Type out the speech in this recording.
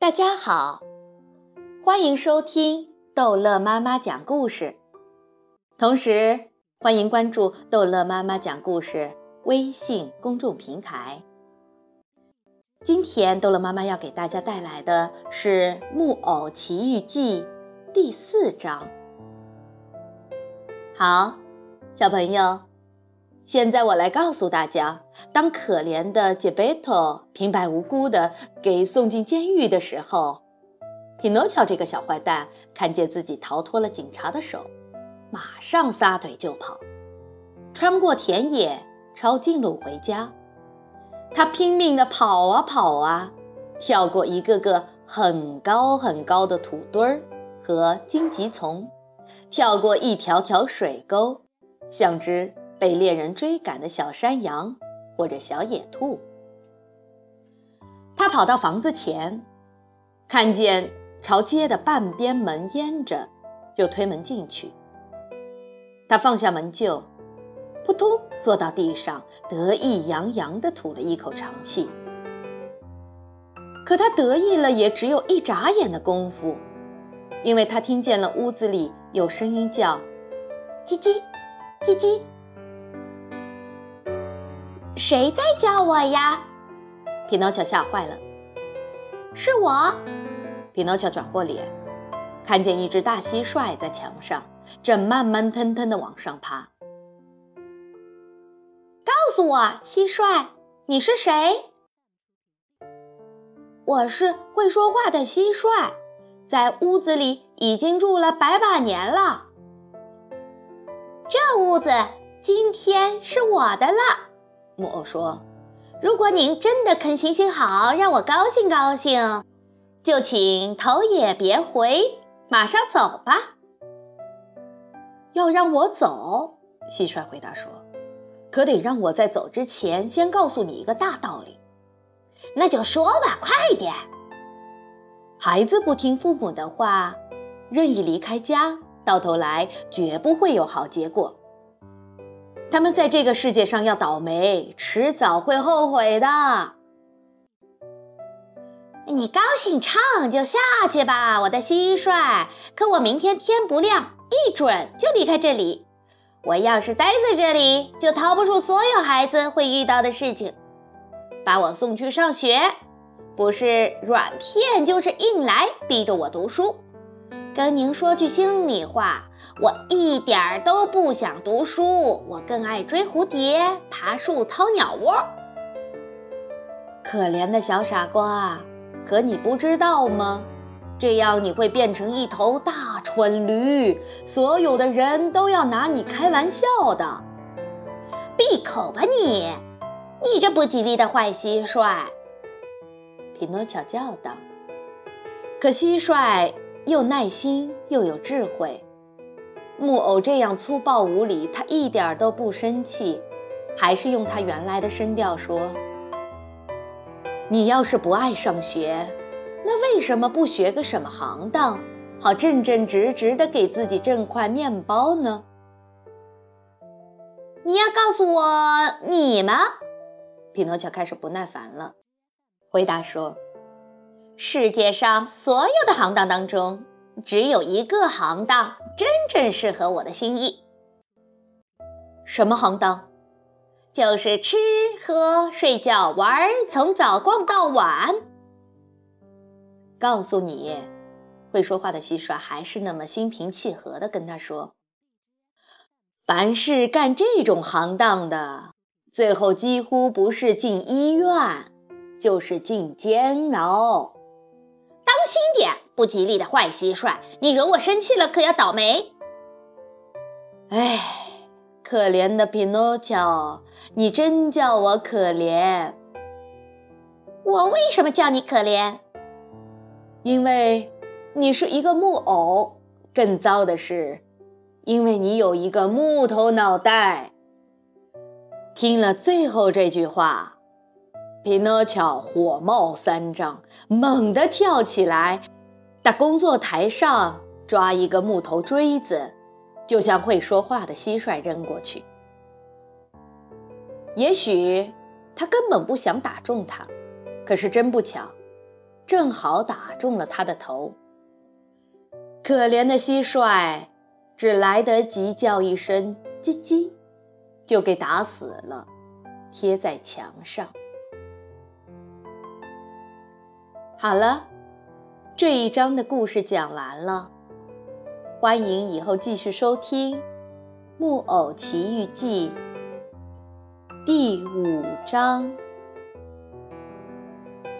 大家好，欢迎收听逗乐妈妈讲故事，同时欢迎关注逗乐妈妈讲故事微信公众平台。今天逗乐妈妈要给大家带来的是《木偶奇遇记》第四章。好，小朋友。现在我来告诉大家，当可怜的杰贝托平白无故的给送进监狱的时候，匹诺乔这个小坏蛋看见自己逃脱了警察的手，马上撒腿就跑，穿过田野，抄近路回家。他拼命地跑啊跑啊，跳过一个个很高很高的土堆儿和荆棘丛，跳过一条条水沟，像只。被猎人追赶的小山羊或者小野兔，他跑到房子前，看见朝街的半边门淹着，就推门进去。他放下门臼，扑通坐到地上，得意洋洋地吐了一口长气。可他得意了，也只有一眨眼的功夫，因为他听见了屋子里有声音叫：“叽叽，叽叽。”谁在叫我呀？匹诺乔吓坏了。是我。匹诺乔转过脸，看见一只大蟋蟀在墙上，正慢慢腾腾地往上爬。告诉我，蟋蟀，你是谁？我是会说话的蟋蟀，在屋子里已经住了百把年了。这屋子今天是我的了。木偶说：“如果您真的肯行行好，让我高兴高兴，就请头也别回，马上走吧。”要让我走？蟋蟀回答说：“可得让我在走之前先告诉你一个大道理。”那就说吧，快点。孩子不听父母的话，任意离开家，到头来绝不会有好结果。他们在这个世界上要倒霉，迟早会后悔的。你高兴唱就下去吧，我的蟋蟀。可我明天天不亮，一准就离开这里。我要是待在这里，就逃不出所有孩子会遇到的事情。把我送去上学，不是软骗就是硬来，逼着我读书。跟您说句心里话。我一点儿都不想读书，我更爱追蝴蝶、爬树、掏鸟窝。可怜的小傻瓜，可你不知道吗？这样你会变成一头大蠢驴，所有的人都要拿你开玩笑的。闭口吧你！你这不吉利的坏蟋蟀！匹诺乔叫道。可蟋蟀又耐心又有智慧。木偶这样粗暴无礼，他一点都不生气，还是用他原来的声调说：“你要是不爱上学，那为什么不学个什么行当，好正正直直的给自己挣块面包呢？”你要告诉我你吗？匹诺乔开始不耐烦了，回答说：“世界上所有的行当当中。”只有一个行当真正适合我的心意。什么行当？就是吃喝睡觉玩，从早逛到晚。告诉你，会说话的蟋蟀还是那么心平气和地跟他说：“凡是干这种行当的，最后几乎不是进医院，就是进监牢。轻点！”不吉利的坏蟋蟀，你惹我生气了，可要倒霉！哎，可怜的匹诺乔，你真叫我可怜。我为什么叫你可怜？因为你是一个木偶。更糟的是，因为你有一个木头脑袋。听了最后这句话，匹诺乔火冒三丈，猛地跳起来。在工作台上抓一个木头锥子，就向会说话的蟋蟀扔过去。也许他根本不想打中它，可是真不巧，正好打中了他的头。可怜的蟋蟀只来得及叫一声“叽叽”，就给打死了，贴在墙上。好了，这一章的故事讲完了，欢迎以后继续收听《木偶奇遇记》第五章。